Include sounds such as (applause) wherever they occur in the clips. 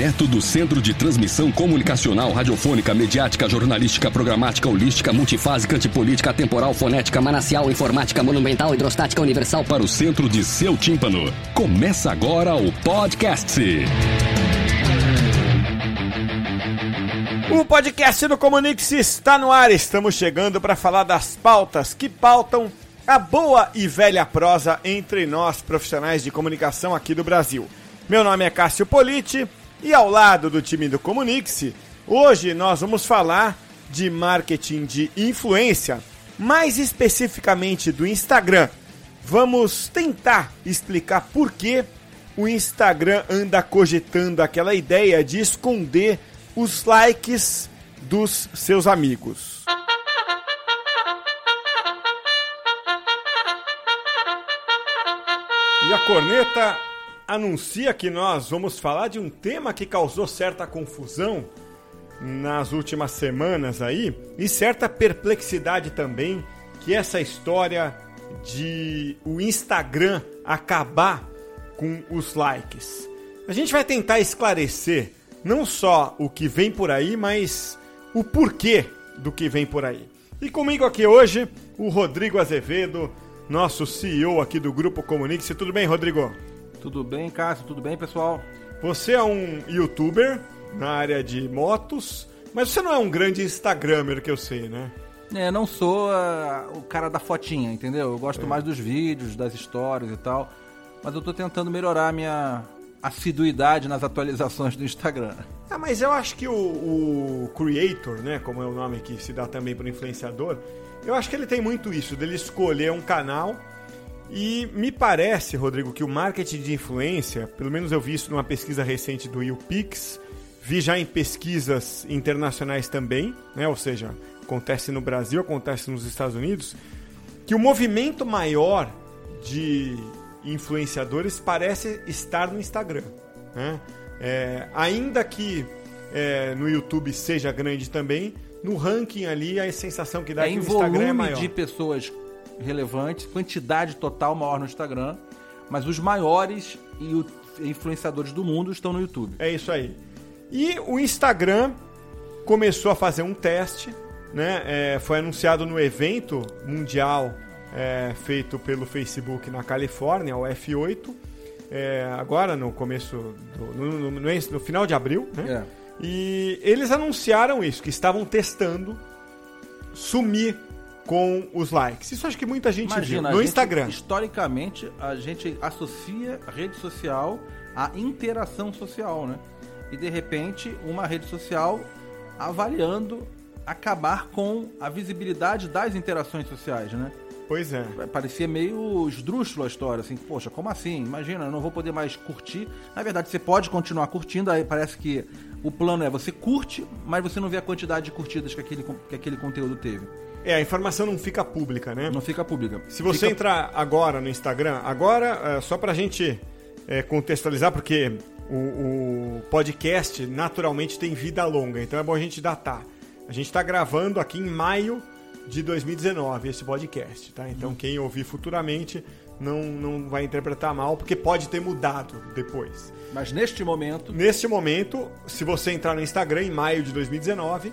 Direto do Centro de Transmissão Comunicacional, Radiofônica, Mediática, Jornalística, Programática, Holística, Multifásica, Antipolítica, Temporal, Fonética, Manacial, Informática, Monumental, Hidrostática, Universal para o centro de seu tímpano. Começa agora o podcast. O podcast do Comunix está no ar. Estamos chegando para falar das pautas que pautam a boa e velha prosa entre nós profissionais de comunicação aqui do Brasil. Meu nome é Cássio Politi e ao lado do time do Comunix, hoje nós vamos falar de marketing de influência, mais especificamente do Instagram. Vamos tentar explicar por que o Instagram anda cogitando aquela ideia de esconder os likes dos seus amigos. E a corneta anuncia que nós vamos falar de um tema que causou certa confusão nas últimas semanas aí e certa perplexidade também, que essa história de o Instagram acabar com os likes. A gente vai tentar esclarecer não só o que vem por aí, mas o porquê do que vem por aí. E comigo aqui hoje, o Rodrigo Azevedo, nosso CEO aqui do Grupo Comunix. Tudo bem, Rodrigo? Tudo bem, Cássio? Tudo bem, pessoal? Você é um youtuber na área de motos, mas você não é um grande instagramer que eu sei, né? É, não sou uh, o cara da fotinha, entendeu? Eu gosto é. mais dos vídeos, das histórias e tal. Mas eu tô tentando melhorar a minha assiduidade nas atualizações do Instagram. Ah, mas eu acho que o, o creator, né, como é o nome que se dá também para influenciador, eu acho que ele tem muito isso, dele escolher um canal e me parece, Rodrigo, que o marketing de influência, pelo menos eu vi isso numa pesquisa recente do YouPix, vi já em pesquisas internacionais também, né? ou seja, acontece no Brasil, acontece nos Estados Unidos, que o movimento maior de influenciadores parece estar no Instagram. Né? É, ainda que é, no YouTube seja grande também, no ranking ali a sensação que dá é, é que o Instagram é maior. de pessoas relevantes, quantidade total maior no Instagram, mas os maiores e influenciadores do mundo estão no YouTube. É isso aí. E o Instagram começou a fazer um teste, né? É, foi anunciado no evento mundial é, feito pelo Facebook na Califórnia, o F8, é, agora no começo, do, no, no, no, no, final de abril, né? É. E eles anunciaram isso, que estavam testando sumir com os likes. Isso acho que muita gente Imagina, viu no gente, Instagram. Historicamente, a gente associa a rede social à interação social, né? E de repente, uma rede social avaliando acabar com a visibilidade das interações sociais, né? Pois é. Parecia meio esdrúxulo a história, assim, poxa, como assim? Imagina, eu não vou poder mais curtir. Na verdade, você pode continuar curtindo, aí parece que o plano é você curte, mas você não vê a quantidade de curtidas que aquele, que aquele conteúdo teve. É, a informação não fica pública, né? Não fica pública. Se você fica... entrar agora no Instagram, agora, é, só pra gente é, contextualizar, porque o, o, podcast naturalmente tem vida longa, então é bom a gente datar. A gente está gravando aqui em maio de 2019 esse podcast, tá? Então hum. quem ouvir futuramente não, não vai interpretar mal, porque pode ter mudado depois. Mas neste momento. Neste momento, se você entrar no Instagram em maio de 2019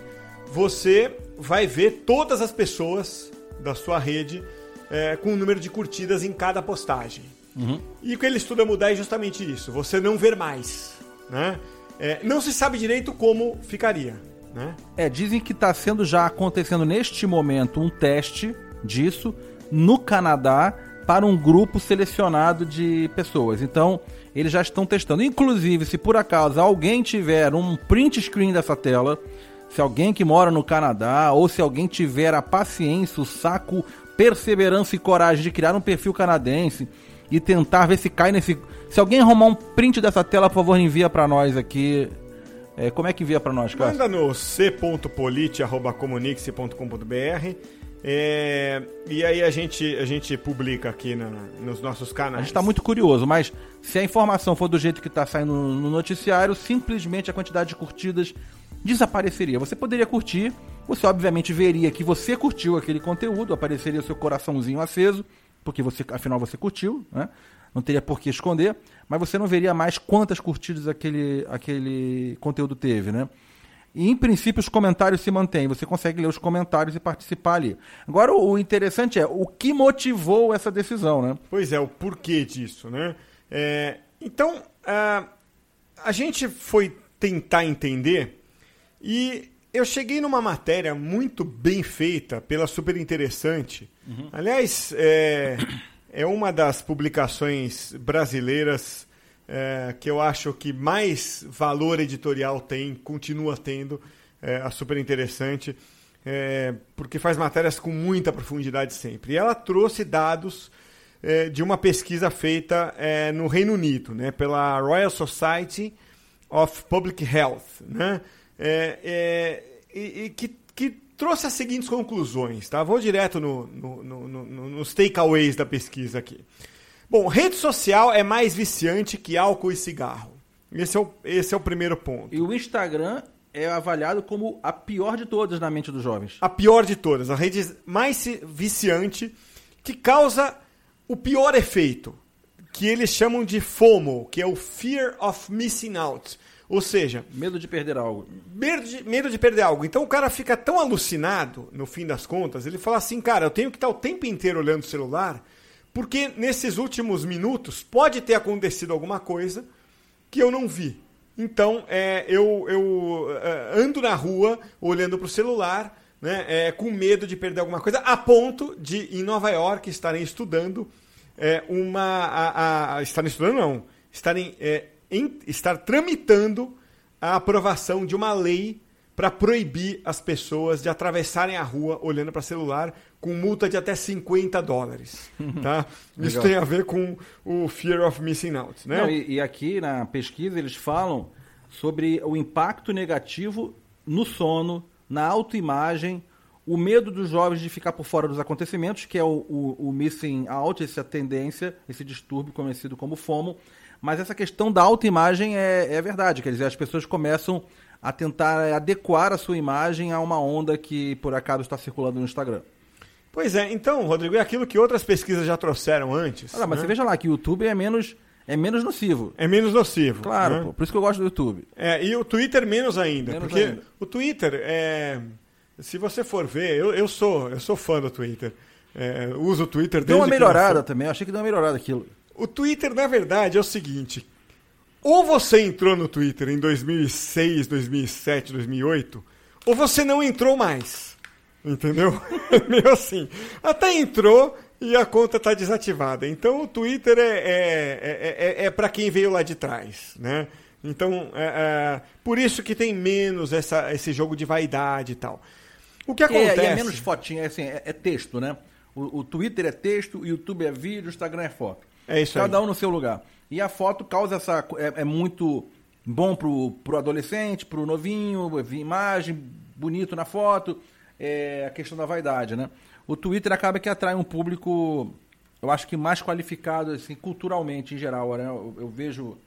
você vai ver todas as pessoas da sua rede é, com o número de curtidas em cada postagem. Uhum. E o que ele estuda mudar é justamente isso: você não ver mais. Né? É, não se sabe direito como ficaria. Né? É, dizem que está sendo já acontecendo neste momento um teste disso no Canadá para um grupo selecionado de pessoas. Então, eles já estão testando. Inclusive, se por acaso alguém tiver um print screen dessa tela, se alguém que mora no Canadá ou se alguém tiver a paciência, o saco, perseverança e coragem de criar um perfil canadense e tentar ver se cai nesse. Se alguém arrumar um print dessa tela, por favor, envia para nós aqui. É, como é que envia para nós, cara? Manda no c.polite.comunix.com.br É, e aí a gente, a gente publica aqui na, nos nossos canais. A gente está muito curioso, mas se a informação for do jeito que está saindo no noticiário, simplesmente a quantidade de curtidas desapareceria. Você poderia curtir, você obviamente veria que você curtiu aquele conteúdo, apareceria o seu coraçãozinho aceso, porque você, afinal você curtiu, né? Não teria por que esconder, mas você não veria mais quantas curtidas aquele, aquele conteúdo teve, né? E, em princípio, os comentários se mantêm. Você consegue ler os comentários e participar ali. Agora, o interessante é o que motivou essa decisão, né? Pois é, o porquê disso, né? É, então, a, a gente foi tentar entender e eu cheguei numa matéria muito bem feita pela Super Interessante. Uhum. Aliás, é, é uma das publicações brasileiras é, que eu acho que mais valor editorial tem, continua tendo, é, a super interessante, é, porque faz matérias com muita profundidade sempre. E ela trouxe dados é, de uma pesquisa feita é, no Reino Unido, né, pela Royal Society of Public Health, né, é, e, e que, que trouxe as seguintes conclusões. Tá? Vou direto no, no, no nos takeaways da pesquisa aqui. Bom, rede social é mais viciante que álcool e cigarro. Esse é o, esse é o primeiro ponto. E o Instagram é avaliado como a pior de todas na mente dos jovens. A pior de todas, a rede mais viciante que causa o pior efeito, que eles chamam de FOMO, que é o Fear of Missing Out. Ou seja, medo de perder algo. Medo de, medo de perder algo. Então o cara fica tão alucinado, no fim das contas, ele fala assim, cara, eu tenho que estar o tempo inteiro olhando o celular porque nesses últimos minutos pode ter acontecido alguma coisa que eu não vi. Então, é, eu, eu é, ando na rua olhando para o celular, né, é, com medo de perder alguma coisa, a ponto de, em Nova York, estarem estudando é, uma. A, a, estarem estudando, não. Estarem, é, em, estar tramitando a aprovação de uma lei para proibir as pessoas de atravessarem a rua olhando para celular com multa de até 50 dólares. Tá? Isso tem a ver com o Fear of Missing Out. Né? Não, e, e, aqui na pesquisa eles falam sobre o impacto negativo no sono, na autoimagem, o medo dos jovens de ficar por fora dos acontecimentos, que é o, o, o missing out, essa tendência, esse distúrbio conhecido como FOMO. Mas essa questão da autoimagem é, é verdade, quer dizer, as pessoas começam a tentar adequar a sua imagem a uma onda que por acaso está circulando no Instagram. Pois é, então, Rodrigo, é aquilo que outras pesquisas já trouxeram antes. Ah, mas né? você veja lá que o YouTube é menos, é menos nocivo. É menos nocivo. Claro, né? pô, por isso que eu gosto do YouTube. É, e o Twitter menos ainda. Menos porque ainda. o Twitter, é, se você for ver, eu, eu, sou, eu sou fã do Twitter. É, uso o Twitter desde Deu uma melhorada também, eu achei que deu uma melhorada aquilo. O Twitter, na verdade, é o seguinte: ou você entrou no Twitter em 2006, 2007, 2008, ou você não entrou mais. Entendeu? (laughs) Meio assim. Até entrou e a conta está desativada. Então o Twitter é, é, é, é, é para quem veio lá de trás. Né? Então, é, é, por isso que tem menos essa, esse jogo de vaidade e tal. O que acontece. É, é menos fotinho, é, assim, é, é texto, né? O, o, Twitter é texto, o YouTube é vídeo, o Instagram é foto. É isso Cada aí. um no seu lugar. E a foto causa essa. É, é muito bom pro, pro adolescente, pro novinho, imagem, bonito na foto. É a questão da vaidade, né? O Twitter acaba que atrai um público, eu acho que mais qualificado, assim, culturalmente em geral, né? Eu, eu vejo.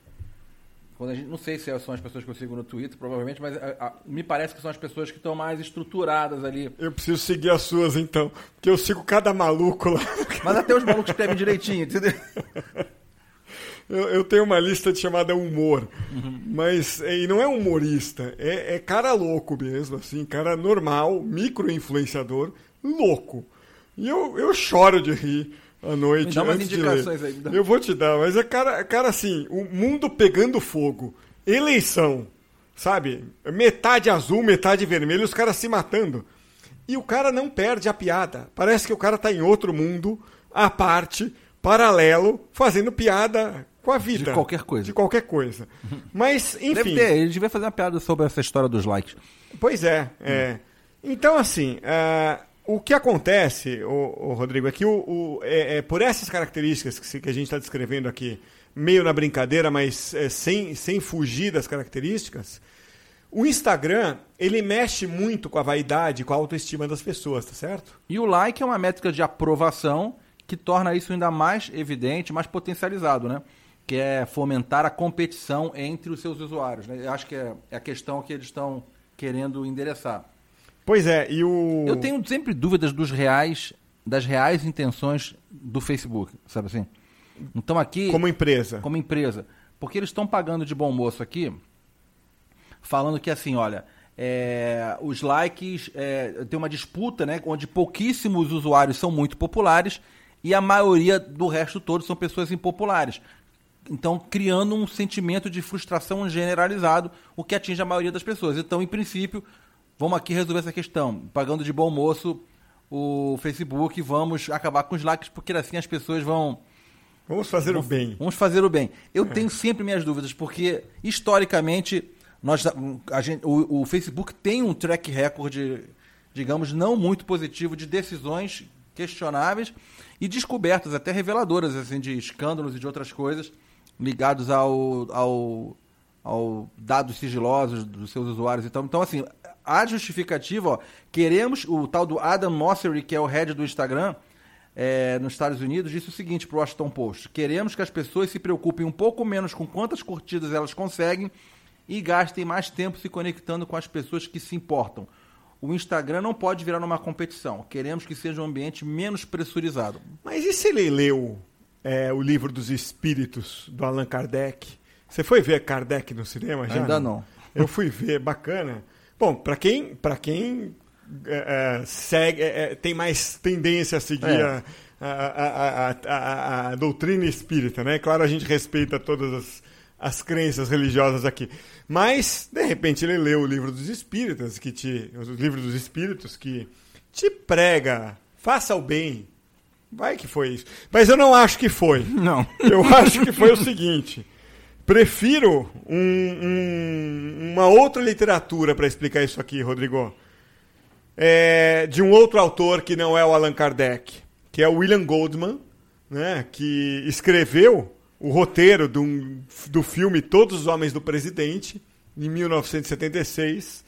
Quando a gente, não sei se são as pessoas que eu sigo no Twitter, provavelmente, mas a, a, me parece que são as pessoas que estão mais estruturadas ali. Eu preciso seguir as suas, então. Porque eu sigo cada maluco lá. (laughs) Mas até os malucos escrevem direitinho, entendeu? (laughs) Eu, eu, tenho uma lista chamada humor, uhum. mas e não é humorista, é, é, cara louco mesmo, assim, cara normal, micro-influenciador, louco. E eu, eu choro de rir à noite. Me dá umas indicações aí. Eu vou te dar, mas é cara, cara assim, o mundo pegando fogo, eleição, sabe? Metade azul, metade vermelho, os caras se matando. E o cara não perde a piada. Parece que o cara tá em outro mundo, à parte, paralelo, fazendo piada com a vida. De qualquer coisa. De qualquer coisa. (laughs) Mas, enfim. Deve ter, ele devia fazer uma piada sobre essa história dos likes. Pois é. é. Então, assim, uh, o que acontece, o, Rodrigo, é que o, o é, é, por essas características que, que a gente está descrevendo aqui, meio na brincadeira, mas é, sem, sem fugir das características, O Instagram, ele mexe muito com a vaidade, com a autoestima das pessoas, tá certo? E o like é uma métrica de aprovação que torna isso ainda mais evidente, mais potencializado, né? Que é fomentar a competição entre os seus usuários. Né? Eu acho que é, é a questão que eles estão querendo endereçar. Pois é, e o. Eu tenho sempre dúvidas dos reais, das reais intenções do Facebook, sabe assim? Então aqui. Como empresa. Como empresa. Porque eles estão pagando de bom moço aqui, falando que assim, olha, é, os likes é, tem uma disputa, né, onde pouquíssimos usuários são muito populares e a maioria do resto todo são pessoas impopulares. Então, criando um sentimento de frustração generalizado, o que atinge a maioria das pessoas. Então, em princípio, vamos aqui resolver essa questão. Pagando de bom moço o Facebook, vamos acabar com os likes, porque assim as pessoas vão. Vamos fazer o bem. Vamos fazer o bem. Eu tenho sempre minhas dúvidas, porque historicamente nós, a gente, o, o Facebook tem um track record, digamos, não muito positivo de decisões questionáveis e descobertas até reveladoras assim de escândalos e de outras coisas ligados ao, ao, ao dados sigilosos dos seus usuários então então assim a justificativa ó, queremos o tal do Adam Mosseri que é o head do Instagram é, nos Estados Unidos disse o seguinte para o Washington Post queremos que as pessoas se preocupem um pouco menos com quantas curtidas elas conseguem e gastem mais tempo se conectando com as pessoas que se importam o Instagram não pode virar uma competição. Queremos que seja um ambiente menos pressurizado. Mas e se ele leu é, o livro dos espíritos do Allan Kardec? Você foi ver Kardec no cinema já? Ainda não. Eu fui ver, bacana. Bom, para quem, pra quem é, é, segue, é, é, tem mais tendência a seguir é. a, a, a, a, doutrina espírita, né? Claro, a gente respeita todas as, as crenças religiosas aqui. Mas, de repente, ele leu o livro dos espíritas, que te, os livros dos espíritos, que te prega, faça o bem. Vai que foi isso. Mas eu não acho que foi. Não. Eu acho que foi o seguinte. (laughs) Prefiro um, um, uma outra literatura para explicar isso aqui, Rodrigo. É, de um outro autor que não é o Allan Kardec, que é o William Goldman, né, que escreveu o roteiro do, do filme Todos os Homens do Presidente, em 1976,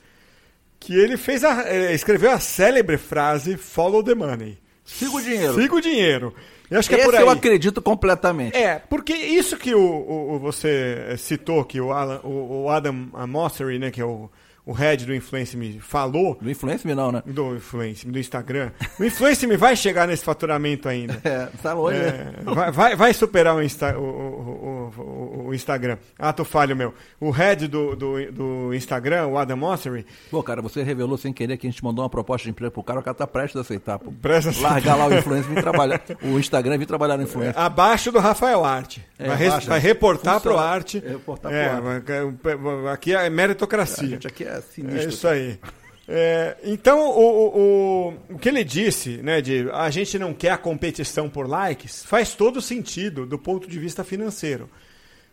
que ele fez a, é, escreveu a célebre frase Follow the money. Siga o dinheiro. Siga o dinheiro. Eu acho que Esse é por aí. eu acredito completamente. É, porque isso que o, o, o você citou, que o, Alan, o, o Adam Mosseri, né, que é o o head do Influence Me falou. Do Influence Me não, né? Do Influence Me, do Instagram. O Influence Me vai chegar nesse faturamento ainda. (laughs) É, tá longe, é, né? vai, vai, vai, superar o, Insta, o, o, o, o, Instagram. Ato falho meu. O head do, do, do Instagram, o Adam Mosseri. Pô, cara, você revelou sem querer que a gente mandou uma proposta de emprego pro cara, o cara tá prestes a aceitar. Pô. Prestes. Largar lá o Influence e trabalhar. O Instagram vir trabalhar no Influence. abaixo do Rafael Arte. É, vai, abaixo, vai reportar Funciona. pro Arte. Reportar é, pro Arte. Aqui é meritocracia. Aqui é sinistro. É isso aí. É, então, o, o, o que ele disse, né, de a gente não quer a competição por likes, faz todo sentido do ponto de vista financeiro.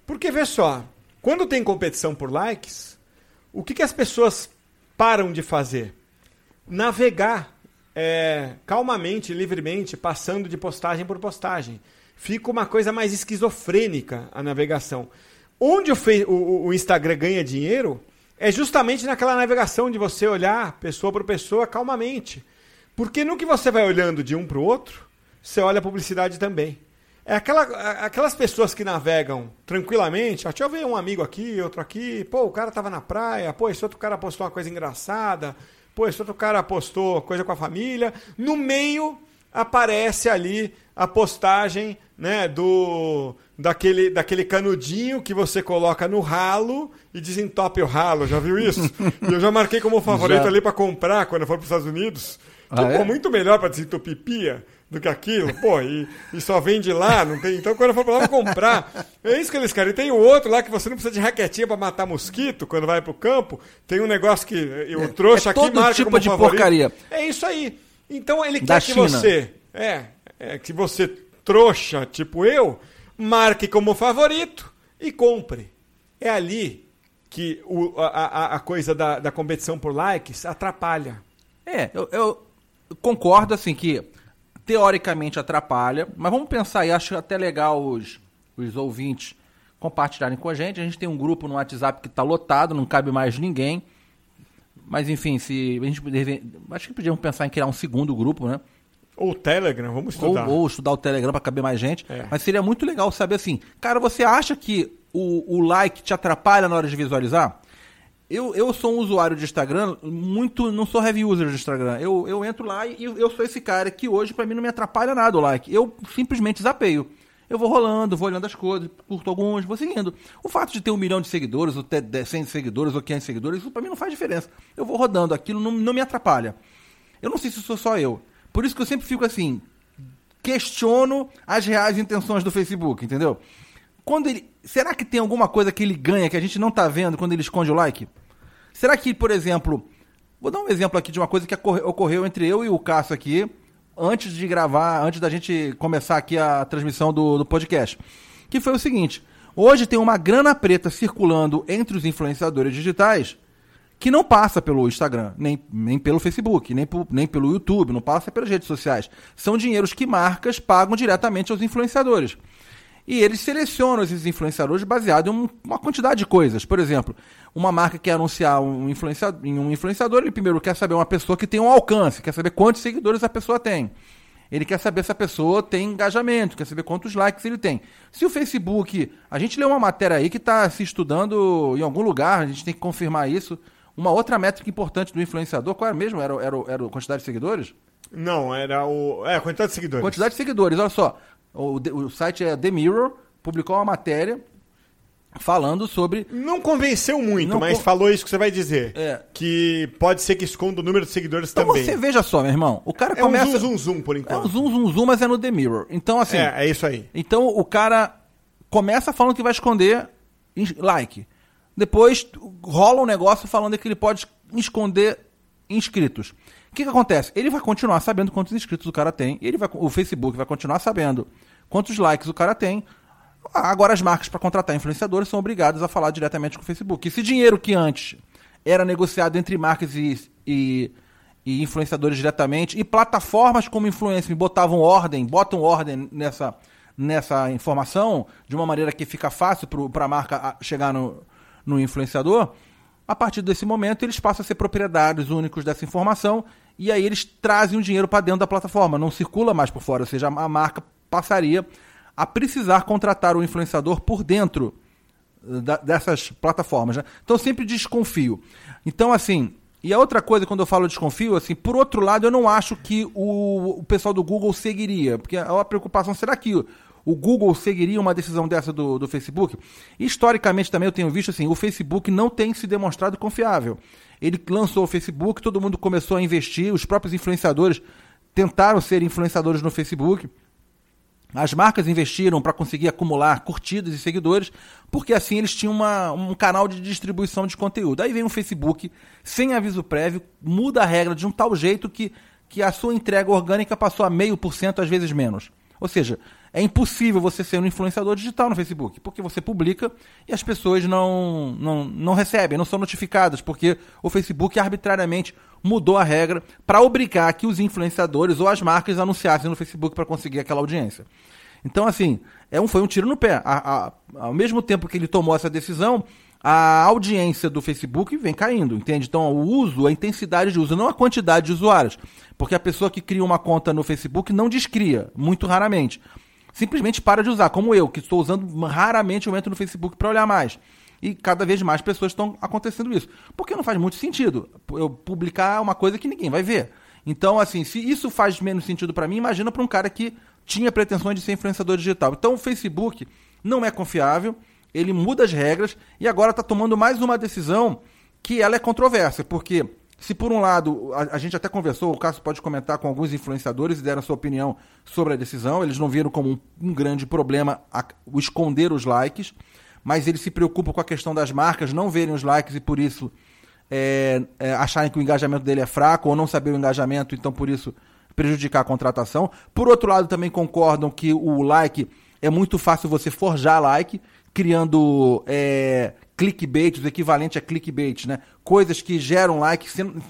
Porque, vê só, quando tem competição por likes, o que, que as pessoas param de fazer? Navegar é, calmamente, livremente, passando de postagem por postagem. Fica uma coisa mais esquizofrênica a navegação. Onde o, o, o Instagram ganha dinheiro é justamente naquela navegação de você olhar pessoa por pessoa calmamente. Porque no que você vai olhando de um para o outro, você olha a publicidade também. É aquela, aquelas pessoas que navegam tranquilamente. Ah, deixa eu ver um amigo aqui, outro aqui. Pô, o cara tava na praia. Pô, esse outro cara postou uma coisa engraçada. Pô, esse outro cara postou coisa com a família. No meio aparece ali a postagem né, do daquele, daquele canudinho que você coloca no ralo e desentope o ralo. Já viu isso? (laughs) eu já marquei como favorito já. ali para comprar quando eu for para os Estados Unidos. Que ah, é? muito melhor para desentupir pia do que aquilo. Pô, e, e só vende lá, não tem. Então quando eu for para lá, vou comprar. É isso que eles querem. E tem o outro lá que você não precisa de raquetinha para matar mosquito quando vai pro campo. Tem um negócio que o trouxa é aqui marca tipo de favorito. porcaria. É isso aí. Então ele da quer China. que você. É, é, que você trouxa, tipo eu, marque como favorito e compre. É ali que o, a, a, coisa da, da competição por likes atrapalha. É, eu, eu concordo assim que teoricamente atrapalha, mas vamos pensar e acho até legal os, os ouvintes compartilharem com a gente. A gente tem um grupo no WhatsApp que está lotado, não cabe mais ninguém. Mas enfim, se a gente deve, acho que podíamos pensar em criar um segundo grupo, né? Ou Telegram, vamos Ou, estudar. ou estudar o Telegram para caber mais gente. É. Mas seria muito legal saber assim, cara, você acha que o, o like te atrapalha na hora de visualizar? Eu, eu sou um usuário de Instagram, muito. Não sou heavy user de Instagram. Eu, eu entro lá e eu sou esse cara que hoje pra mim não me atrapalha nada o like. Eu simplesmente zapeio. Eu vou rolando, vou olhando as coisas, curto alguns, vou seguindo. O fato de ter um milhão de seguidores, ou ter 100 seguidores, ou 500 seguidores, isso pra mim não faz diferença. Eu vou rodando, aquilo não, não me atrapalha. Eu não sei se sou só eu. Por isso que eu sempre fico assim, questiono as reais intenções do Facebook, entendeu? Quando ele, será que tem alguma coisa que ele ganha que a gente não tá vendo quando ele esconde o like? Será que, por exemplo, vou dar um exemplo aqui de uma coisa que ocorre- ocorreu entre eu e o Cássio aqui antes de gravar, antes da gente começar aqui a transmissão do, do podcast, que foi o seguinte: hoje tem uma grana preta circulando entre os influenciadores digitais que não passa pelo Instagram, nem, nem pelo Facebook, nem, nem pelo YouTube, não passa pelas redes sociais. São dinheiros que marcas pagam diretamente aos influenciadores. E eles selecionam esses influenciadores baseado em um- uma quantidade de coisas. Por exemplo, uma marca quer anunciar um influenciador, em um influenciador, ele primeiro quer saber uma pessoa que tem um alcance, quer saber quantos seguidores a pessoa tem. Ele quer saber se a pessoa tem engajamento, quer saber quantos likes ele tem. Se o Facebook. A gente leu uma matéria aí que está se estudando em algum lugar, a gente tem que confirmar isso. Uma outra métrica importante do influenciador, qual era mesmo? Era, era, o- era a quantidade de seguidores? Não, era o. É, a quantidade de seguidores. Quantidade de seguidores, olha só. O, o site é The Mirror, publicou uma matéria falando sobre. Não convenceu muito, Não mas con- falou isso que você vai dizer. É. Que pode ser que esconda o número de seguidores Então também. você veja só, meu irmão. O cara É um começa. zoom, zoom, zoom, por É enquanto. um zoom, zoom, zoom, mas é no The Mirror. Então, assim. É, é isso aí. Então o cara começa falando que vai esconder like. Depois rola um negócio falando que ele pode esconder inscritos. O que, que acontece? Ele vai continuar sabendo quantos inscritos o cara tem. Ele vai, o Facebook vai continuar sabendo quantos likes o cara tem. Agora as marcas para contratar influenciadores são obrigadas a falar diretamente com o Facebook. Esse dinheiro que antes era negociado entre marcas e, e, e influenciadores diretamente, e plataformas como Influencer botavam ordem, botam ordem nessa, nessa informação, de uma maneira que fica fácil para a marca a- chegar no, no influenciador, a partir desse momento eles passam a ser proprietários únicos dessa informação e aí eles trazem o dinheiro para dentro da plataforma, não circula mais por fora, ou seja, a marca passaria a precisar contratar o influenciador por dentro da- dessas plataformas. Né? Então sempre desconfio. Então, assim, e a outra coisa, quando eu falo desconfio, assim, por outro lado, eu não acho que o, o pessoal do Google seguiria. Porque é uma preocupação, será que o, o Google seguiria uma decisão dessa do, do Facebook? Historicamente também eu tenho visto assim, o Facebook não tem se demonstrado confiável. Ele lançou o Facebook, todo mundo começou a investir, os próprios influenciadores tentaram ser influenciadores no Facebook. As marcas investiram para conseguir acumular curtidas e seguidores, porque assim eles tinham uma- um canal de distribuição de conteúdo. Aí vem o Facebook, sem aviso prévio, muda a regra de um tal jeito que, que a sua entrega orgânica passou a meio por cento, às vezes menos. Ou seja, é impossível você ser um influenciador digital no Facebook, porque você publica e as pessoas não, não, não recebem, não são notificadas, porque o Facebook arbitrariamente mudou a regra para obrigar que os influenciadores ou as marcas anunciassem no Facebook para conseguir aquela audiência. Então, assim, é um, foi um tiro no pé. A- a- ao mesmo tempo que ele tomou essa decisão, a audiência do Facebook vem caindo, entende? Então, o uso, a intensidade de uso, não a quantidade de usuários. Porque a pessoa que cria uma conta no Facebook não descria, muito raramente. Simplesmente para de usar, como eu, que estou usando raramente, eu entro no Facebook para olhar mais. E cada vez mais pessoas estão acontecendo isso. Porque não faz muito sentido eu publicar uma coisa que ninguém vai ver. Então, assim, se isso faz menos sentido para mim, imagina para um cara que tinha pretensões de ser influenciador digital. Então, o Facebook não é confiável, ele muda as regras e agora está tomando mais uma decisão que ela é controversa, porque se por um lado a, a gente até conversou, o Cássio pode comentar com alguns influenciadores e deram sua opinião sobre a decisão, eles não viram como um, um grande problema a- o esconder os likes, mas eles se preocupam com a questão das marcas não verem os likes e por isso é, é, acharem que o engajamento dele é fraco ou não saber o engajamento, então por isso prejudicar a contratação. Por outro lado, também concordam que o like é muito fácil você forjar like, criando é, clickbait, o equivalente a clickbait, né? Coisas que geram like,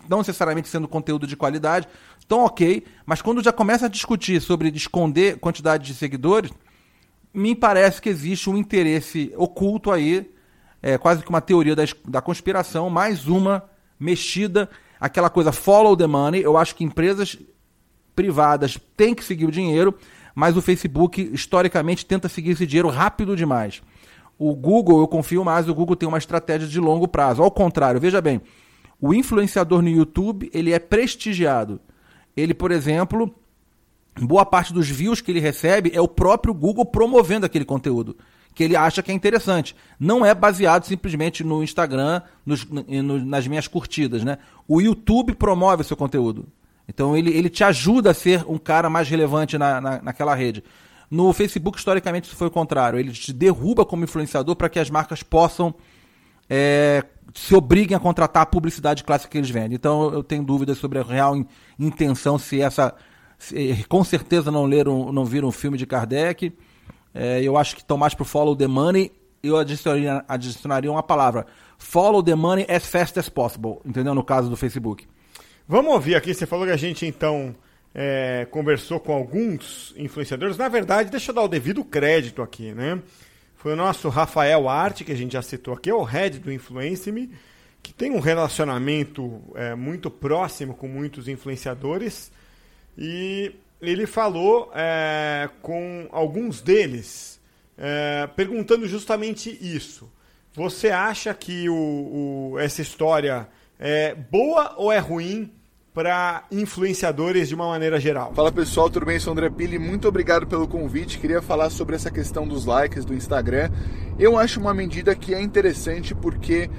não necessariamente sendo conteúdo de qualidade. Então, ok, mas quando já começa a discutir sobre esconder quantidade de seguidores, me parece que existe um interesse oculto aí, é quase que uma teoria da, da conspiração, mais uma mexida, aquela coisa follow the money. Eu acho que empresas privadas têm que seguir o dinheiro, mas o Facebook, historicamente, tenta seguir esse dinheiro rápido demais. O Google, eu confio mais, o Google tem uma estratégia de longo prazo. Ao contrário, veja bem, o influenciador no YouTube, ele é prestigiado. Ele, por exemplo, boa parte dos views que ele recebe é o próprio Google promovendo aquele conteúdo que ele acha que é interessante. Não é baseado simplesmente no Instagram, nos, no, nas minhas curtidas, né? O YouTube promove o seu conteúdo. Então ele, ele te ajuda a ser um cara mais relevante na, na, naquela rede. No Facebook, historicamente, isso foi o contrário. Ele te derruba como influenciador para que as marcas possam é, se obriguem a contratar a publicidade clássica que eles vendem. Então eu tenho dúvidas sobre a real in, intenção, se essa. Se, com certeza não leram, não viram o filme de Kardec. É, eu acho que estão mais para follow the money. Eu adicionaria, adicionaria uma palavra: follow the money as fast as possible. Entendeu? No caso do Facebook. Vamos ouvir aqui. Você falou que a gente então é, conversou com alguns influenciadores. Na verdade, deixa eu dar o devido crédito aqui, né? Foi o nosso Rafael Arte, que a gente já citou aqui, é o head do Influence Me, que tem um relacionamento é, muito próximo com muitos influenciadores. E ele falou é, com alguns deles, é, perguntando justamente isso. Você acha que o, o, essa história é boa ou é ruim para influenciadores de uma maneira geral? Fala pessoal, tudo bem? Eu sou André Pili, muito obrigado pelo convite. Queria falar sobre essa questão dos likes do Instagram. Eu acho uma medida que é interessante porque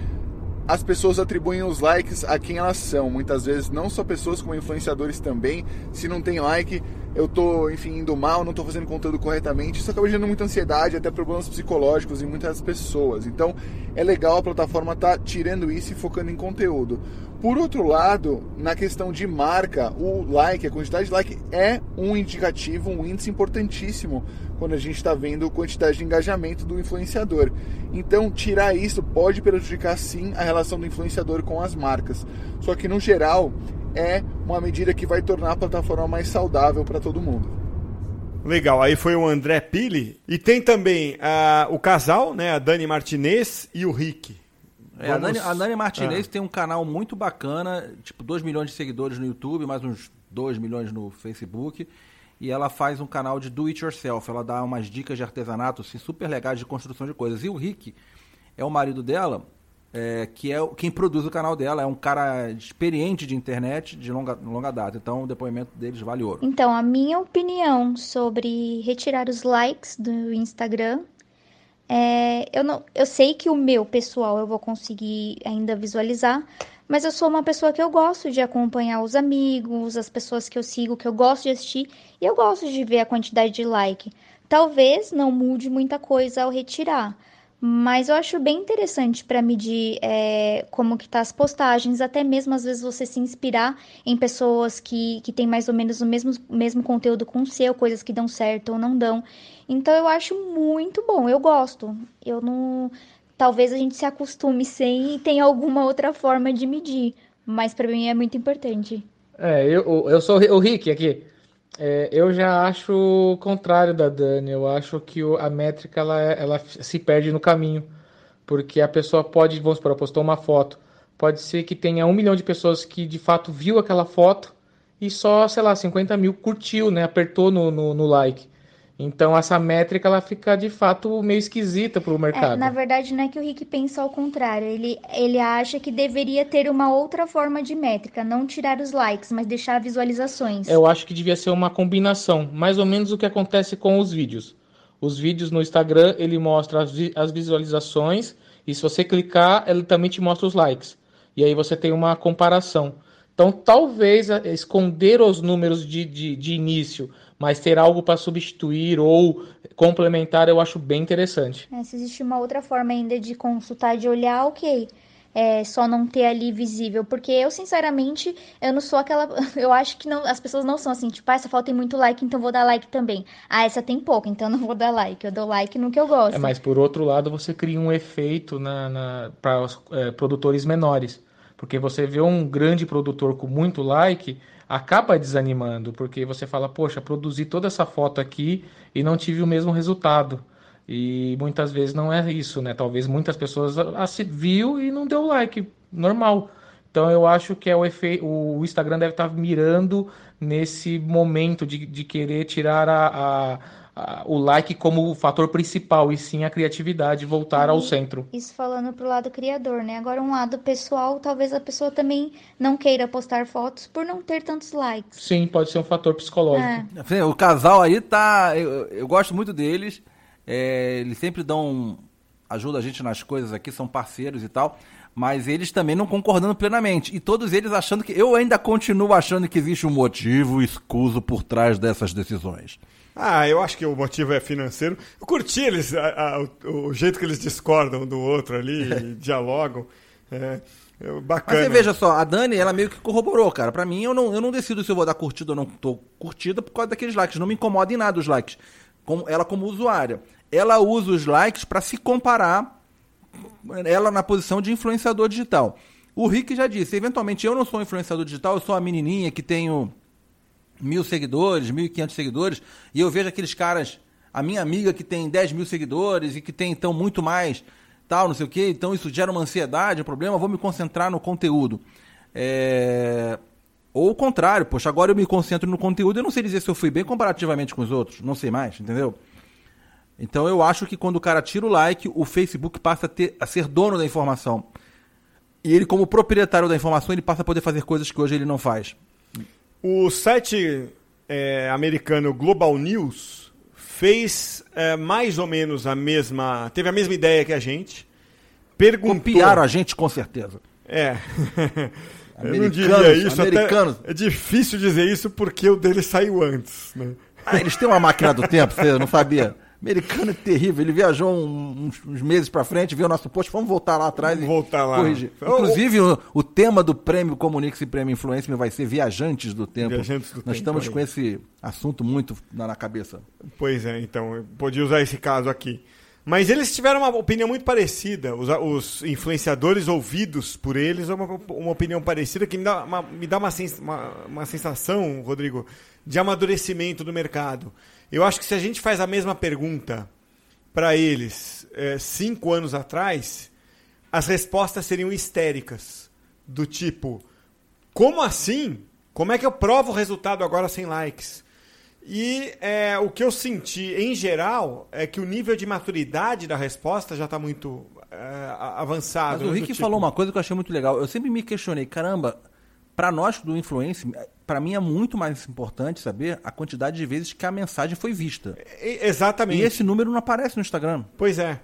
as pessoas atribuem os likes a quem elas são. Muitas vezes, não só pessoas como influenciadores também. Se não tem like, eu tô, enfim, indo mal, não tô fazendo conteúdo corretamente. Isso acaba gerando muita ansiedade, até problemas psicológicos em muitas pessoas. Então, é legal a plataforma tá tirando isso e focando em conteúdo. Por outro lado, na questão de marca, o like, a quantidade de like é um indicativo, um índice importantíssimo quando a gente está vendo a quantidade de engajamento do influenciador. Então, tirar isso pode prejudicar sim a relação do influenciador com as marcas. Só que no geral é uma medida que vai tornar a plataforma mais saudável para todo mundo. Legal, aí foi o André Pili e tem também uh, o casal, né, a Dani Martinez e o Rick. É, Vamos... a, Dani, a Dani Martinez ah. tem um canal muito bacana, tipo 2 milhões de seguidores no YouTube, mais uns 2 milhões no Facebook e ela faz um canal de do it yourself. Ela dá umas dicas de artesanato assim, super legais de construção de coisas. E o Rick é o marido dela, é, que é quem produz o canal dela. É um cara experiente de internet de longa, longa data. Então o depoimento deles vale ouro. Então, a minha opinião sobre retirar os likes do Instagram. É, eu, não, eu sei que o meu pessoal eu vou conseguir ainda visualizar, mas eu sou uma pessoa que eu gosto de acompanhar os amigos, as pessoas que eu sigo, que eu gosto de assistir, e eu gosto de ver a quantidade de like. Talvez não mude muita coisa ao retirar, mas eu acho bem interessante para medir é, como que tá as postagens, até mesmo às vezes você se inspirar em pessoas que, que têm mais ou menos o mesmo, mesmo conteúdo com o seu, coisas que dão certo ou não dão. Então eu acho muito bom, eu gosto. Eu não talvez a gente se acostume sem e tenha alguma outra forma de medir. Mas para mim é muito importante. É, eu, eu sou o Rick aqui. É, eu já acho o contrário da Dani. Eu acho que a métrica ela, ela se perde no caminho. Porque a pessoa pode, vamos supor, postou uma foto. Pode ser que tenha um milhão de pessoas que de fato viu aquela foto e só, sei lá, 50 mil curtiu, né? Apertou no, no, no like. Então essa métrica ela fica de fato meio esquisita para o mercado. É, na verdade, não é que o Rick pensa ao contrário. Ele, ele acha que deveria ter uma outra forma de métrica, não tirar os likes, mas deixar visualizações. Eu acho que devia ser uma combinação, mais ou menos o que acontece com os vídeos. Os vídeos no Instagram ele mostra as, as visualizações e se você clicar ele também te mostra os likes. E aí você tem uma comparação. Então, talvez esconder os números de, de, de início mas ter algo para substituir ou complementar eu acho bem interessante. É, se existe uma outra forma ainda de consultar, de olhar, ok. É, só não ter ali visível, porque eu sinceramente eu não sou aquela, (laughs) eu acho que não, as pessoas não são assim, tipo, ah, essa foto tem muito like, então vou dar like também. Ah, essa tem pouco, então não vou dar like. Eu dou like no que eu gosto. É, mas por outro lado, você cria um efeito na, na para os é, produtores menores, porque você vê um grande produtor com muito like, acaba desanimando, porque você fala, poxa, produzi toda essa foto aqui e não tive o mesmo resultado. E muitas vezes não é isso, né? Talvez muitas pessoas viu e não deu like, normal. Então eu acho que é o, efe... o Instagram deve estar mirando nesse momento de, de querer tirar a, a, a, o like como o fator principal e sim a criatividade voltar e ao centro. Isso falando pro lado criador, né? Agora um lado pessoal, talvez a pessoa também não queira postar fotos por não ter tantos likes. Sim, pode ser um fator psicológico. É. O casal aí tá. Eu, eu gosto muito deles. É, eles sempre dão. ajuda a gente nas coisas aqui, são parceiros e tal mas eles também não concordando plenamente. E todos eles achando que. Eu ainda continuo achando que existe um motivo escuso por trás dessas decisões. Ah, eu acho que o motivo é financeiro. Eu curti eles, a, a, o, o, jeito que eles discordam do outro ali, (laughs) dialogam. É, é, bacana. Mas você veja só, a Dani, ela meio que corroborou, cara. Pra mim, eu não, eu não decido se eu vou dar curtida ou não tô curtida por causa daqueles likes. Não me incomoda em nada os likes. Como, ela como usuária. Ela usa os likes para se comparar ela na posição de influenciador digital. O Rick já disse, eventualmente eu não sou influenciador digital, eu sou uma menininha que tenho mil seguidores, mil e quinhentos seguidores, e eu vejo aqueles caras, a minha amiga que tem dez mil seguidores e que tem então muito mais, tal, não sei o que, então isso gera uma ansiedade, um problema, vou me concentrar no conteúdo. É... Ou o contrário, poxa, agora eu me concentro no conteúdo, eu não sei dizer se eu fui bem comparativamente com os outros, não sei mais, entendeu? Então eu acho que quando o cara tira o like, o Facebook passa a, ter, a ser dono da informação. E ele, como proprietário da informação, ele passa a poder fazer coisas que hoje ele não faz. O site é, americano Global News fez é, mais ou menos a mesma. teve a mesma ideia que a gente. Perguntou... Copiaram a gente com certeza. É. (laughs) Eu não diria isso. Americanos. é difícil dizer isso porque o dele saiu antes. Né? Ah, eles têm uma máquina do tempo, você não sabia? (laughs) Americano é terrível. Ele viajou uns, uns meses para frente, viu o nosso post. Vamos voltar lá atrás Vamos e voltar lá. corrigir. Inclusive, o, o, tema do prêmio Comunix e Prêmio Influência vai ser Viajantes do Tempo. Viajantes do Nós tempo, estamos aí. com esse assunto muito na, na cabeça. Pois é, então, eu podia usar esse caso aqui. Mas eles tiveram uma opinião muito parecida. Os, os influenciadores ouvidos por eles, uma, uma opinião parecida que me dá, uma, me dá uma, uma, uma sensação, Rodrigo, de amadurecimento do mercado. Eu acho que se a gente faz a mesma pergunta para eles é, cinco anos atrás, as respostas seriam histéricas. Do tipo, como assim? Como é que eu provo o resultado agora sem likes? E é, o que eu senti em geral é que o nível de maturidade da resposta já está muito é, avançado. Mas o Rick tipo... falou uma coisa que eu achei muito legal. Eu sempre me questionei, caramba, para nós do influencer, para mim é muito mais importante saber a quantidade de vezes que a mensagem foi vista. Exatamente. E esse número não aparece no Instagram. Pois é.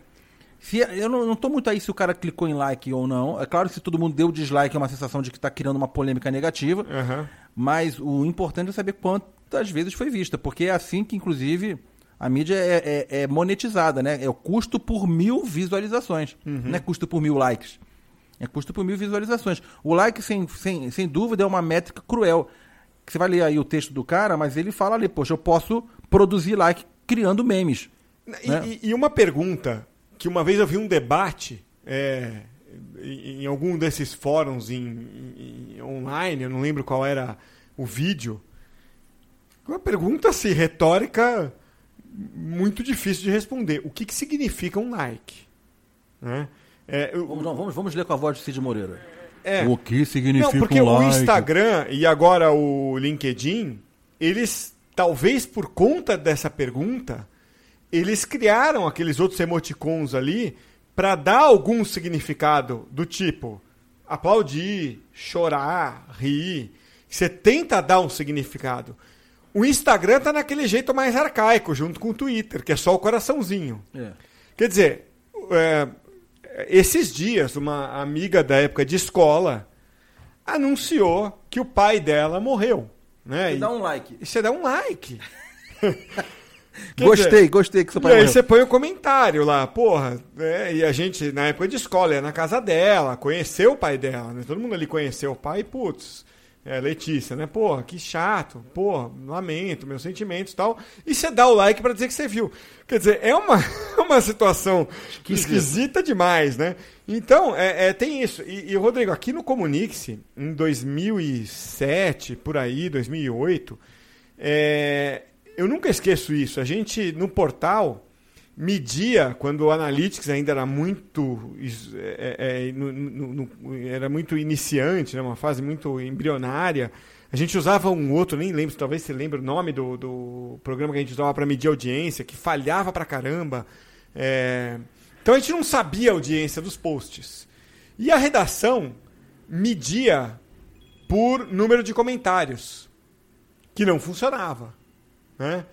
Se, eu não, estou muito aí se o cara clicou em like ou não. É claro que se todo mundo deu dislike é uma sensação de que está criando uma polêmica negativa. Uhum. Mas o importante é saber quantas vezes foi vista. Porque é assim que, inclusive, a mídia é, é, é monetizada, né? É o custo por mil visualizações. Uhum. Não é custo por mil likes. É custo por mil visualizações. O like, sem, sem, sem dúvida, é uma métrica cruel. Você vai ler aí o texto do cara, mas ele fala ali, poxa, eu posso produzir like criando memes. E, né? e, e uma pergunta, que uma vez eu vi um debate é, em, em algum desses fóruns em, em, online, eu não lembro qual era o vídeo. Uma pergunta assim, retórica muito difícil de responder. O que, que significa um like? Né? É, eu... vamos, não, vamos, vamos ler com a voz de Cid Moreira. É. O que significa não, porque um like? o Instagram e agora o LinkedIn, eles, talvez por conta dessa pergunta, eles criaram aqueles outros emoticons ali para dar algum significado do tipo aplaudir, chorar, rir. Você tenta dar um significado. O Instagram tá naquele jeito mais arcaico, junto com o Twitter, que é só o coraçãozinho. É. Quer dizer, é, esses dias, uma amiga da época de escola anunciou que o pai dela morreu. Né? Você e, dá um like. E você dá um like. (laughs) gostei, dizer, gostei que seu pai E aí morreu. você põe o um comentário lá, porra. Né? E a gente, na época de escola, ia na casa dela, conheceu o pai dela. Né? Todo mundo ali conheceu o pai, putz é, Letícia, né? Porra, que chato, porra, lamento, meus sentimentos e tal. E você dá o like para dizer que você viu. Quer dizer, é uma, (laughs) uma situação esquisita demais, né? Então, é, é tem isso. E, e, Rodrigo, aqui no Comunique-se, em 2007, por aí, 2008, é, eu nunca esqueço isso. A gente, no portal, media, quando o Analytics ainda era muito, é, é, no, no, no, era muito iniciante, né, uma fase muito embrionária, a gente usava um outro, nem lembro, talvez você lembre o nome do, do programa que a gente usava para medir audiência, que falhava pra caramba. É... Então a gente não sabia a audiência dos posts. E a redação media por número de comentários, que não funcionava. Né?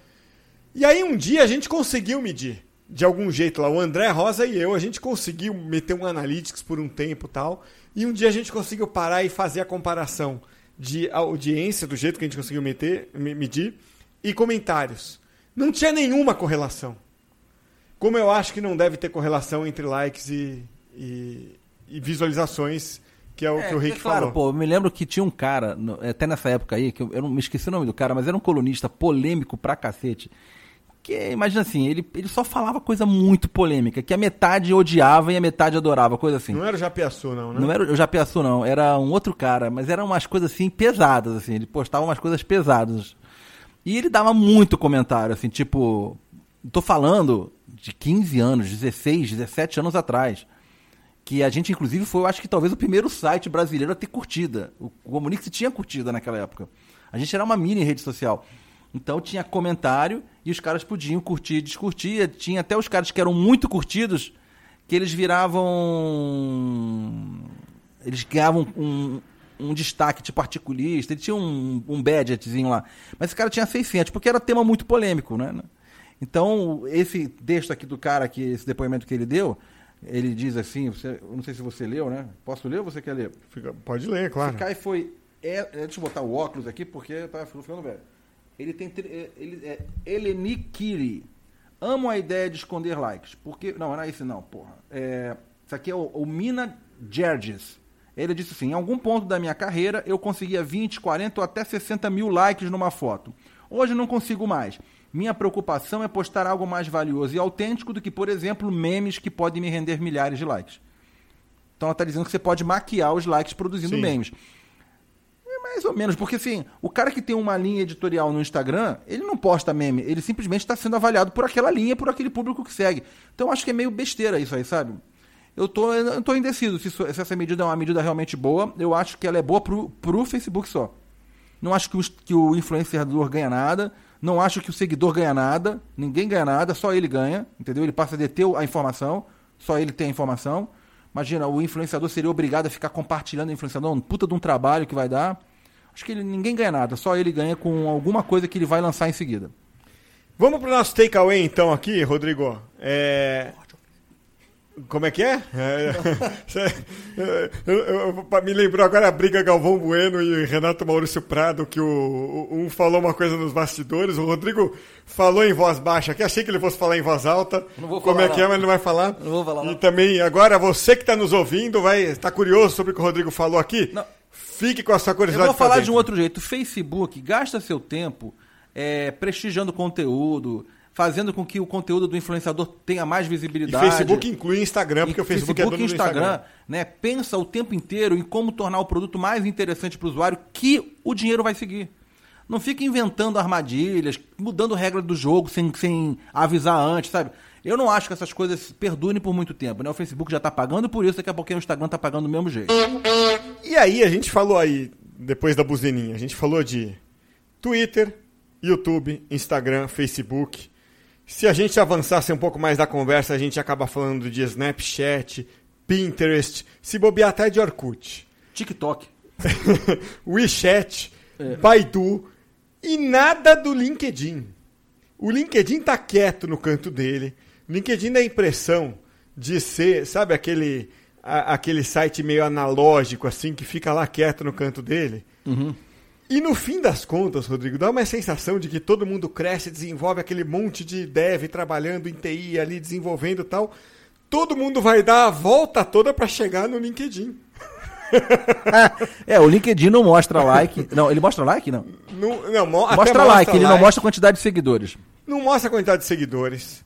E aí um dia a gente conseguiu medir, de algum jeito lá, o André Rosa e eu, a gente conseguiu meter um analytics por um tempo tal, e um dia a gente conseguiu parar e fazer a comparação de audiência, do jeito que a gente conseguiu meter, medir, e comentários. Não tinha nenhuma correlação. Como eu acho que não deve ter correlação entre likes e, e, e visualizações, que é o é, que o Rick é claro, falou. Pô, eu me lembro que tinha um cara, até nessa época aí, que eu, eu não me esqueci o nome do cara, mas era um colunista polêmico pra cacete. Que, imagina assim, ele, ele só falava coisa muito polêmica, que a metade odiava e a metade adorava, coisa assim. Não era o Japiaçu, não, né? Não era o Japiaçu, não. Era um outro cara, mas eram umas coisas assim pesadas, assim. Ele postava umas coisas pesadas. E ele dava muito comentário, assim, tipo. Tô falando de 15 anos, 16, 17 anos atrás. Que a gente, inclusive, foi, eu acho que talvez o primeiro site brasileiro a ter curtida. O Comunique tinha curtida naquela época. A gente era uma mini rede social. Então tinha comentário e os caras podiam curtir e descurtir. Tinha até os caras que eram muito curtidos que eles viravam. Eles ganhavam um, um destaque tipo articulista, ele tinha um, um badgetzinho lá. Mas esse cara tinha 600, porque era tema muito polêmico, né? Então, esse texto aqui do cara, aqui, esse depoimento que ele deu, ele diz assim, você, não sei se você leu, né? Posso ler ou você quer ler? Fica, pode ler, claro. Esse cara foi... É, é, deixa eu botar o óculos aqui, porque tá ficando velho. Ele tem. É, ele é Eleni Kiri. Amo a ideia de esconder likes. Porque. Não, não é esse não, porra. É, isso aqui é o, o Mina Gerges. Ele disse assim: em algum ponto da minha carreira eu conseguia 20, 40 ou até 60 mil likes numa foto. Hoje não consigo mais. Minha preocupação é postar algo mais valioso e autêntico do que, por exemplo, memes que podem me render milhares de likes. Então ela está dizendo que você pode maquiar os likes produzindo Sim. memes. Mais ou menos, porque assim, o cara que tem uma linha editorial no Instagram, ele não posta meme, ele simplesmente está sendo avaliado por aquela linha, por aquele público que segue. Então acho que é meio besteira isso aí, sabe? Eu tô, eu tô indeciso se, se essa medida é uma medida realmente boa. Eu acho que ela é boa pro, pro Facebook só. Não acho que o, que o influenciador ganha nada. Não acho que o seguidor ganha nada. Ninguém ganha nada, só ele ganha. Entendeu? Ele passa a deter a informação. Só ele tem a informação. Imagina, o influenciador seria obrigado a ficar compartilhando a influenciador. Um puta de um trabalho que vai dar. Acho que ele, ninguém ganha nada, só ele ganha com alguma coisa que ele vai lançar em seguida. Vamos para o nosso takeaway então aqui, Rodrigo. É... Como é que é? é... (laughs) me lembrou agora a briga Galvão Bueno e Renato Maurício Prado, que o, um falou uma coisa nos bastidores, o Rodrigo falou em voz baixa aqui, achei que ele fosse falar em voz alta. Como é que é, mas ele não vai falar. Não vou falar. E não. também, agora, você que está nos ouvindo, vai estar tá curioso sobre o que o Rodrigo falou aqui? Não. Fique com essa curiosidade. Eu vou falar de um outro jeito. O Facebook gasta seu tempo é, prestigiando conteúdo, fazendo com que o conteúdo do influenciador tenha mais visibilidade. E Facebook inclui Instagram, porque e o Facebook, Facebook é dono Instagram, do Instagram. Né, pensa o tempo inteiro em como tornar o produto mais interessante para o usuário que o dinheiro vai seguir. Não fica inventando armadilhas, mudando regra do jogo sem, sem avisar antes, sabe? Eu não acho que essas coisas perdurem por muito tempo, né? O Facebook já está pagando por isso, daqui a pouquinho o Instagram está pagando do mesmo jeito. E aí, a gente falou aí, depois da buzininha, a gente falou de Twitter, YouTube, Instagram, Facebook. Se a gente avançasse um pouco mais da conversa, a gente acaba falando de Snapchat, Pinterest, se bobear até de Orkut. TikTok. (laughs) WeChat, é. Baidu e nada do LinkedIn. O LinkedIn tá quieto no canto dele. LinkedIn dá a impressão de ser, sabe, aquele, a, aquele site meio analógico, assim, que fica lá quieto no canto dele. Uhum. E no fim das contas, Rodrigo, dá uma sensação de que todo mundo cresce, desenvolve aquele monte de dev trabalhando em TI ali, desenvolvendo e tal. Todo mundo vai dar a volta toda para chegar no LinkedIn. (laughs) é, o LinkedIn não mostra like. Não, ele mostra like? Não. não, não mostra, mostra like, ele não mostra a quantidade de seguidores. Não mostra a quantidade de seguidores.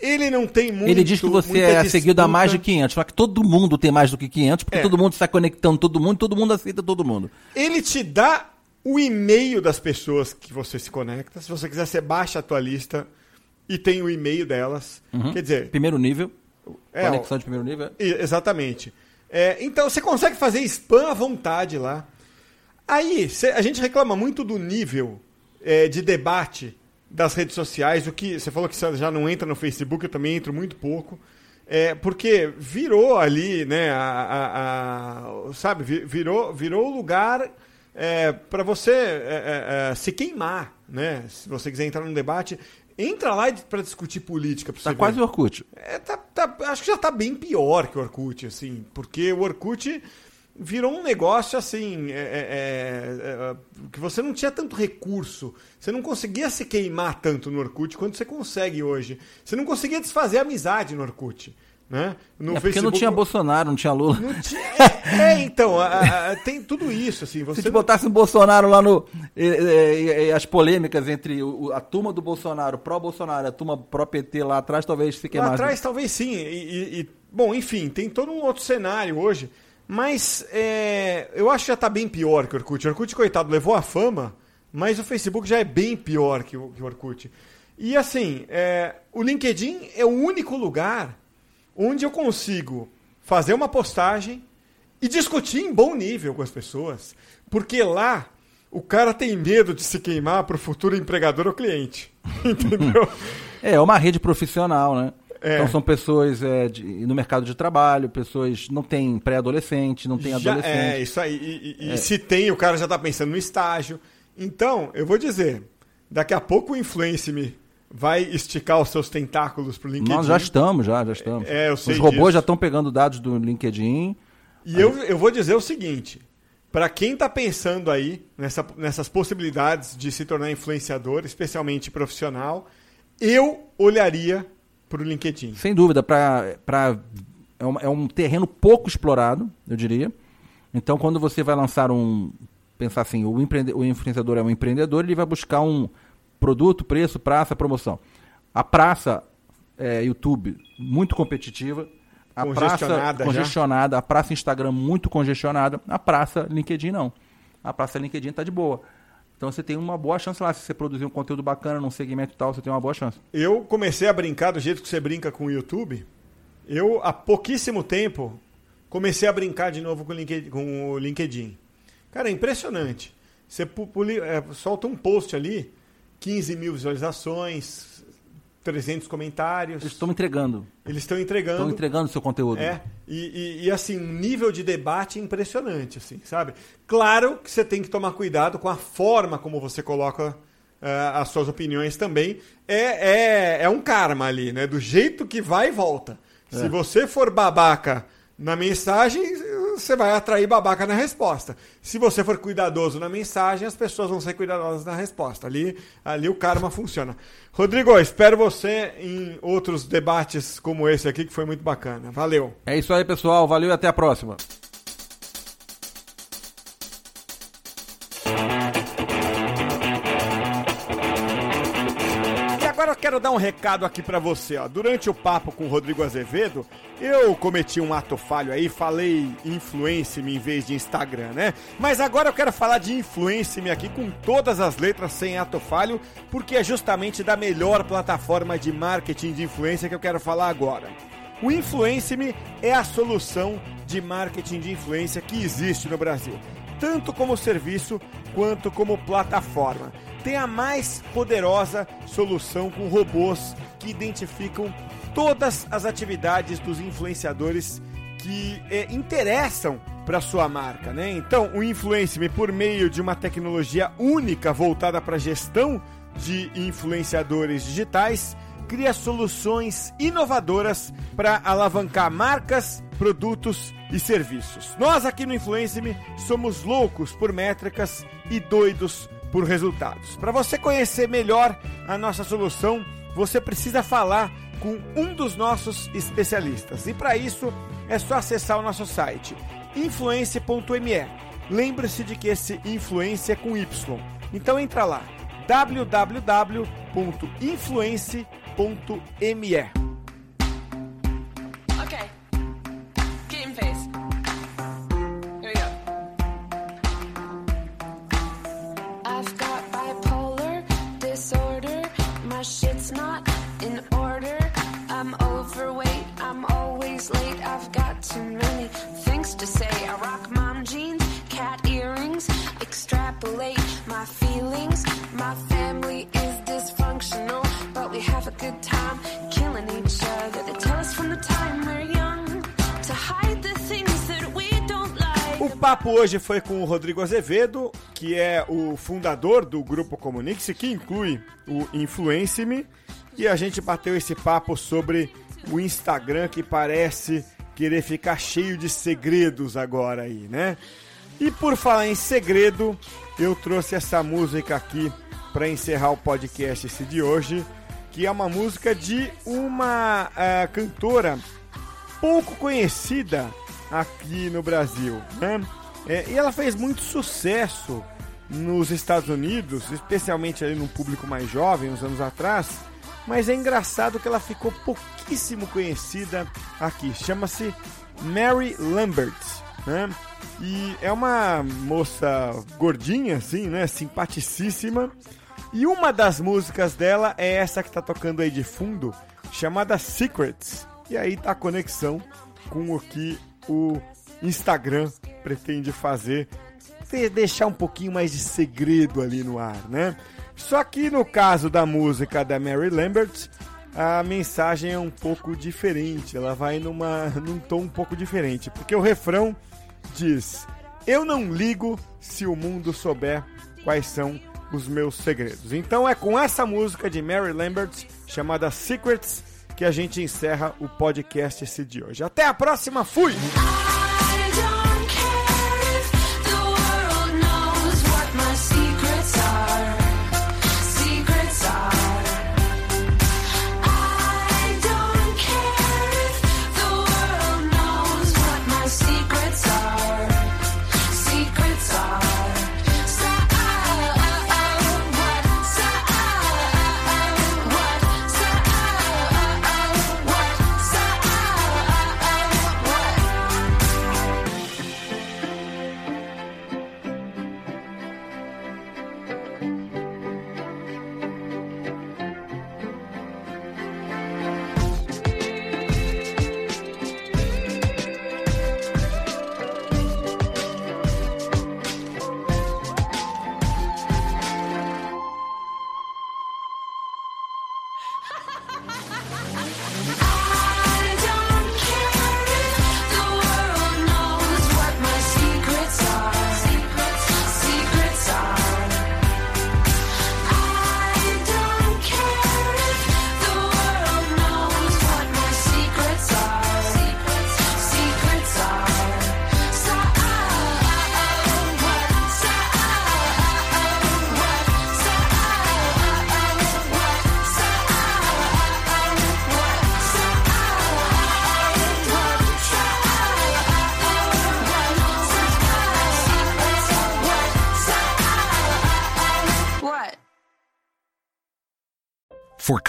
Ele não tem muito. Ele diz que você é disputa. seguido a mais de 500. Só que todo mundo tem mais do que 500, porque é. todo mundo está conectando todo mundo, todo mundo aceita todo mundo. Ele te dá o e-mail das pessoas que você se conecta. Se você quiser, você baixa a tua lista e tem o e-mail delas. Quer dizer, Primeiro nível. é, conexão de primeiro nível. Exatamente. É, então você consegue fazer spam à vontade lá. Aí, cê- a gente reclama muito do nível é, de debate das redes sociais. O que você falou que você já não entra no Facebook, eu também entro muito pouco. É, porque virou ali, né? A, a- a- sabe, vi- virou, virou o lugar é, para você é, é, é, se queimar, né? Se você quiser entrar num debate, entra lá para discutir política. Pra Tá quase o Orkut. É, tá- tá- acho que já tá bem pior que o Orkut, assim, porque o Orkut virou um negócio assim, é- é- é- é, que você não tinha tanto recurso, você não conseguia se queimar tanto no Orkut quanto você consegue hoje. Você não conseguia desfazer amizade no Orkut, né? No é porque não tinha Bolsonaro, não tinha Lula. não tinha- é, é, então, a- a- a- tem tudo isso, assim, Se você te não- botasse o Bolsonaro lá no. eh, eh, eh, as polêmicas entre o- a turma do Bolsonaro, pró-Bolsonaro, a turma pró-PT lá atrás, talvez se Lá queimasse. atrás talvez sim. E, e- e- bom, enfim, tem todo um outro cenário hoje. Mas é, eu acho que já está bem pior que o Orkut. O Orkut, coitado, levou a fama, mas o Facebook já é bem pior que o, que o Orkut. E assim, é, o LinkedIn é o único lugar onde eu consigo fazer uma postagem e discutir em bom nível com as pessoas. Porque lá o cara tem medo de se queimar para o futuro empregador ou cliente. (laughs) Entendeu? É, é uma rede profissional, né? É. Então são pessoas é, de- no mercado de trabalho, pessoas não tem pré-adolescente, não tem Já- adolescente. É, isso aí. E, e- e se tem, o cara já tá pensando no estágio. Então, eu vou dizer, daqui a pouco o Influence Me vai esticar os seus tentáculos pro LinkedIn. Nós já estamos, já, já estamos. É, eu sei Os robôs disso. já estão pegando dados do LinkedIn. E eu, eu vou dizer o seguinte: para quem tá pensando aí nessa, nessas possibilidades de se tornar influenciador, especialmente profissional, eu olharia pro LinkedIn. Sem dúvida, pra, é, um, é um terreno pouco explorado, eu diria. Então, quando você vai lançar um. Pensar assim, o, empreende, o influenciador é um empreendedor, ele vai buscar um produto, preço, praça, promoção. A praça é, YouTube, muito competitiva. A praça Congestionada já. congestionada, a praça Instagram muito congestionada, a praça LinkedIn não. A praça LinkedIn tá de boa. Então você tem uma boa chance lá, se você produzir um conteúdo bacana num segmento tal, você tem uma boa chance. Eu comecei a brincar do jeito que você brinca com o YouTube. Eu, há pouquíssimo tempo, comecei a brincar de novo com o LinkedIn. Com o LinkedIn. Cara, é impressionante. Você é, solta um post ali, 15 mil visualizações, 300 comentários. Eles estão entregando. Eles estão entregando. Estão entregando o seu conteúdo. É, e, e- e, assim, um nível de debate impressionante, assim, sabe? Claro que você tem que tomar cuidado com a forma como você coloca eh, as suas opiniões também. É, é, é um karma ali, né? Do jeito que vai e volta. Se você for babaca na mensagem, você vai atrair babaca na resposta. Se você for cuidadoso na mensagem, as pessoas vão ser cuidadosas na resposta. Ali, ali o karma funciona. Rodrigo, espero você em outros debates como esse aqui, que foi muito bacana. Valeu. É isso aí, pessoal. Valeu e até a próxima. Quero dar um recado aqui pra você, ó. Durante o papo com o Rodrigo Azevedo, eu cometi um ato falho aí, falei influence-me em vez de Instagram, né? Mas agora eu quero falar de influence-me aqui com todas as letras sem ato falho, porque é justamente da melhor plataforma de marketing de influência que eu quero falar agora. O Influence-me é a solução de marketing de influência que existe no Brasil, tanto como serviço quanto como plataforma. Tem a mais poderosa solução com robôs que identificam todas as atividades dos influenciadores que eh, interessam para sua marca, né? Então, o Influence-me por meio de uma tecnologia única voltada para gestão de influenciadores digitais cria soluções inovadoras para alavancar marcas, produtos e serviços. Nós aqui no Influence-me somos loucos por métricas e doidos por resultados. Para você conhecer melhor a nossa solução, você precisa falar com um dos nossos especialistas. E para isso é só acessar o nosso site influence.me. Lembre-se de que esse influência é com Y. Então entra lá www.influence.me. Okay. Game face. my shit's not in order. I'm overweight, I'm always late. I've got too many things to say. I rock mom jeans, cat earrings, extrapolate my feelings. My family is dysfunctional, but we have a good time killing each other. They tell us from the time we're young to hide the things that we don't like. O papo hoje foi com o Rodrigo Azevedo, que é o fundador do Grupo Comunique-se, que inclui o Influence-me. E a gente bateu esse papo sobre o Instagram, que parece querer ficar cheio de segredos agora aí, né? E por falar em segredo, eu trouxe essa música aqui para encerrar o podcast esse de hoje, que é uma música de uma ah, cantora pouco conhecida aqui no Brasil, né? É, e ela fez muito sucesso nos Estados Unidos, especialmente ali no público mais jovem, uns anos atrás. Mas é engraçado que ela ficou pouquíssimo conhecida aqui. Chama-se Mary Lambert, né? E é uma moça gordinha, assim, né? Simpaticíssima. E uma das músicas dela é essa que tá tocando aí de fundo, chamada Secrets. E aí tá a conexão com o que o Instagram pretende fazer, de- deixar um pouquinho mais de segredo ali no ar, né? Só que no caso da música da Mary Lambert, a mensagem é um pouco diferente, ela vai numa, num tom um pouco diferente, porque o refrão diz: Eu não ligo se o mundo souber quais são os meus segredos. Então é com essa música de Mary Lambert, chamada Secrets, que a gente encerra o podcast esse de hoje. Até a próxima, fui!